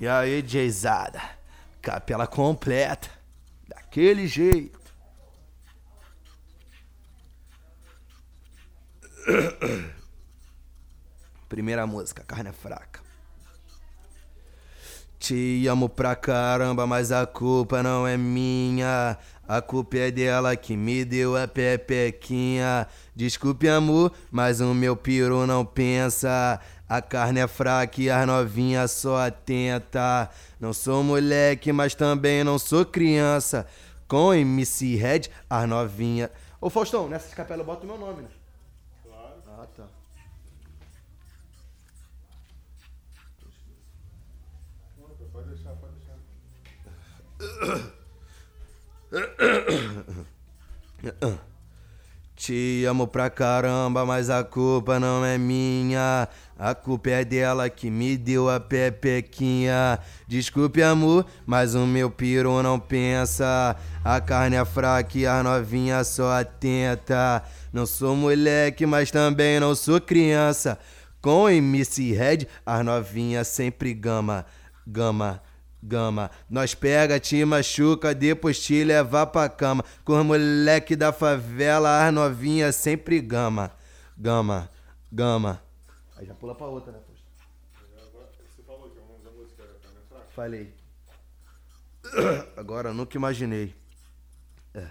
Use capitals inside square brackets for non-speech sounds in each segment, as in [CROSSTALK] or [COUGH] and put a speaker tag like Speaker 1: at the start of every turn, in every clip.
Speaker 1: E aí, Jayzada? Capela completa. Daquele jeito. [COUGHS] Primeira música, carne é fraca. Te amo pra caramba, mas a culpa não é minha. A culpa é dela que me deu a pepequinha. Desculpe, amor, mas o meu piru não pensa. A carne é fraca e as novinhas só atenta. Não sou moleque, mas também não sou criança. Com MC Red, as novinhas. Ô Faustão, nessa capela bota o meu nome, né?
Speaker 2: Claro.
Speaker 1: Ah, tá.
Speaker 2: Pode deixar, pode deixar. [COUGHS] [COUGHS]
Speaker 1: Te amo pra caramba, mas a culpa não é minha. A culpa é dela que me deu a pepequinha. Desculpe, amor, mas o meu piru não pensa. A carne é fraca e a novinha só atenta. Não sou moleque, mas também não sou criança. Com MC Red, as novinhas sempre gama, gama. Gama, nós pega, te machuca, depois te leva pra cama. Com os moleque da favela, as novinhas sempre gama. Gama, gama. Aí já pula pra outra, né, poxa?
Speaker 2: Você falou que da música era?
Speaker 1: Falei. [COUGHS] Agora, nunca imaginei. É.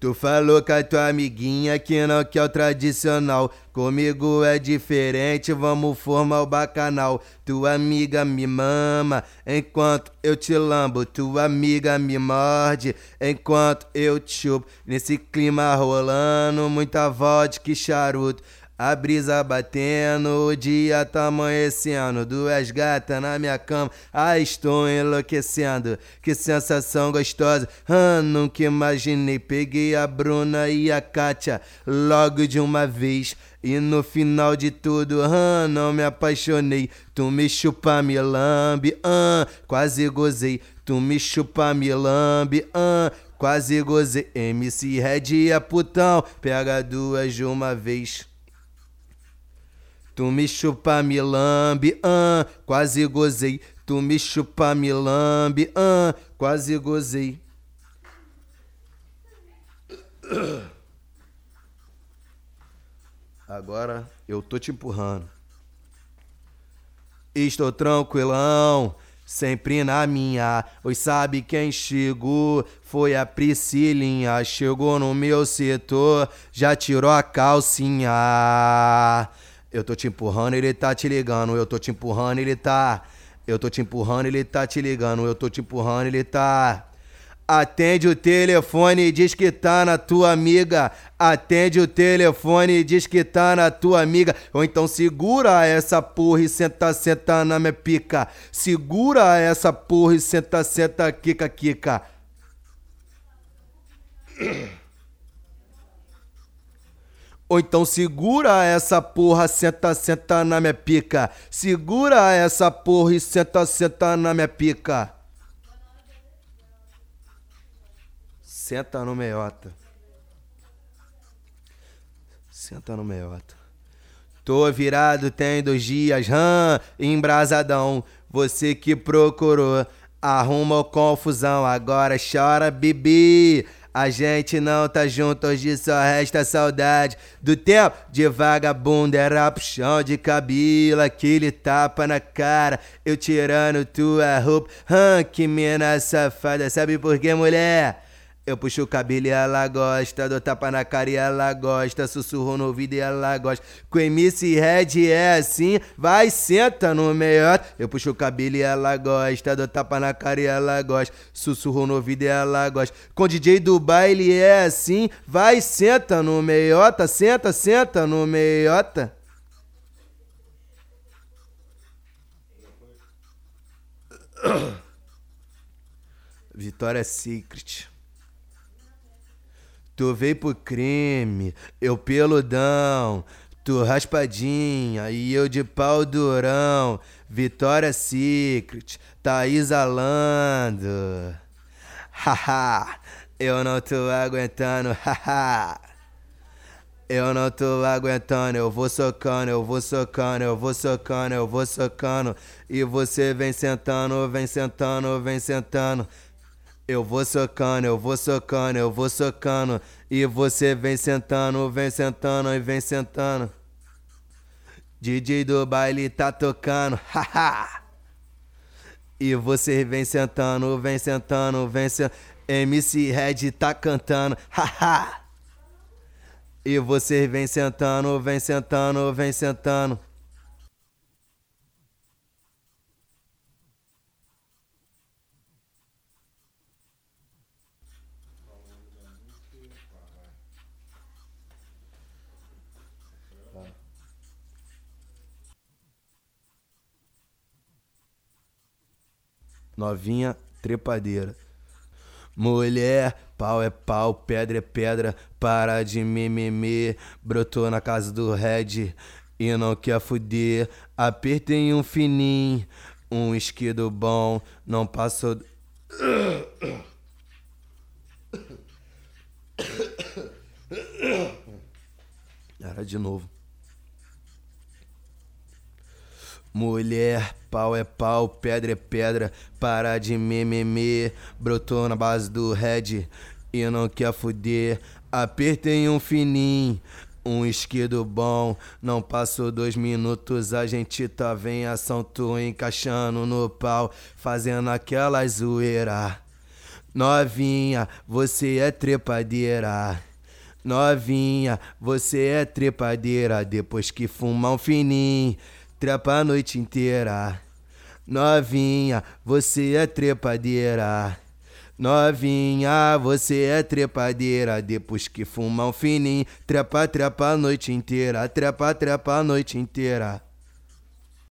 Speaker 1: Tu falou com a tua amiguinha que não quer o tradicional. Comigo é diferente, vamos formar o bacanal. Tua amiga me mama enquanto eu te lambo. Tua amiga me morde enquanto eu te chupo. Nesse clima rolando, muita vodka e charuto. A brisa batendo, o dia tá amanhecendo. Duas gatas na minha cama, ai estou enlouquecendo. Que sensação gostosa, ah, nunca imaginei. Peguei a Bruna e a Kátia logo de uma vez. E no final de tudo, ah, não me apaixonei. Tu me chupa, me lambe, ah, quase gozei. Tu me chupa, me lambe, ah, quase gozei. MC Red é putão, pega duas de uma vez. Tu me chupa, me lambe, ah, quase gozei. Tu me chupa, me lambe, ah, quase gozei. Agora eu tô te empurrando. Estou tranquilão, sempre na minha. Hoje sabe quem chegou? Foi a Priscilinha. Chegou no meu setor, já tirou a calcinha. Eu tô te empurrando, ele tá te ligando. Eu tô te empurrando, ele tá. Eu tô te empurrando, ele tá te ligando. Eu tô te empurrando, ele tá. Atende o telefone e diz que tá na tua amiga. Atende o telefone e diz que tá na tua amiga. Ou então segura essa porra e senta, senta na minha pica. Segura essa porra e senta, senta, quica, quica. [CLEARS THROAT] Ou então segura essa porra, senta, senta na minha pica. Segura essa porra e senta, senta na minha pica. Senta no meiota. Senta no meiota. Tô virado tem dois dias, hã, embrasadão. Você que procurou, arruma confusão, agora chora, bebê. A gente não tá junto, hoje só resta saudade do tempo de vagabundo. Era puxão de cabelo, aquele tapa na cara. Eu tirando tua roupa, que mina safada. Sabe por quê, mulher? Eu puxo o cabelo e ela gosta, dou tapa na cara e ela gosta, sussurro no ouvido e ela gosta. Com MC Red é assim, vai, senta no melhor. Eu puxo o cabelo e ela gosta, dou tapa na cara e ela gosta, sussurro no ouvido e ela gosta. Com DJ do baile é assim, vai, senta no meiota, senta, senta no meiota. [COUGHS] Vitória Secret. Tu veio pro crime, eu peludão. Tu raspadinha e eu de pau durão. Vitória Secret, tá exalando. [LAUGHS] Haha, eu não tô aguentando, [LAUGHS] haha. Eu não tô aguentando, eu vou socando, eu vou socando, eu vou socando, eu vou socando. E você vem sentando, vem sentando, vem sentando. Eu vou socando, eu vou socando, eu vou socando. E você vem sentando, vem sentando e vem sentando. DJ do baile tá tocando, haha. e você vem sentando, vem sentando, vem sentando. MC Red tá cantando, haha. E você vem sentando, vem sentando, vem sentando. Novinha trepadeira. Mulher, pau é pau, pedra é pedra, para de mimimi. Brotou na casa do Red e não quer fuder. Apertei um fininho, um esquido bom, não passou. [COUGHS] Era de novo. Mulher, pau é pau, pedra é pedra, para de mimimi. Brotou na base do Red e não quer fuder. Apertei um fininho, um esquido bom. Não passou dois minutos, a gente tá vem ação, tô encaixando no pau, fazendo aquela zoeira. Novinha, você é trepadeira. Novinha, você é trepadeira. Depois que fuma um fininho trepa a noite inteira. Novinha, você é trepadeira. Novinha, você é trepadeira. Depois que fuma um fininho, trepa, trepa a noite inteira. Trepa, trepa a noite inteira.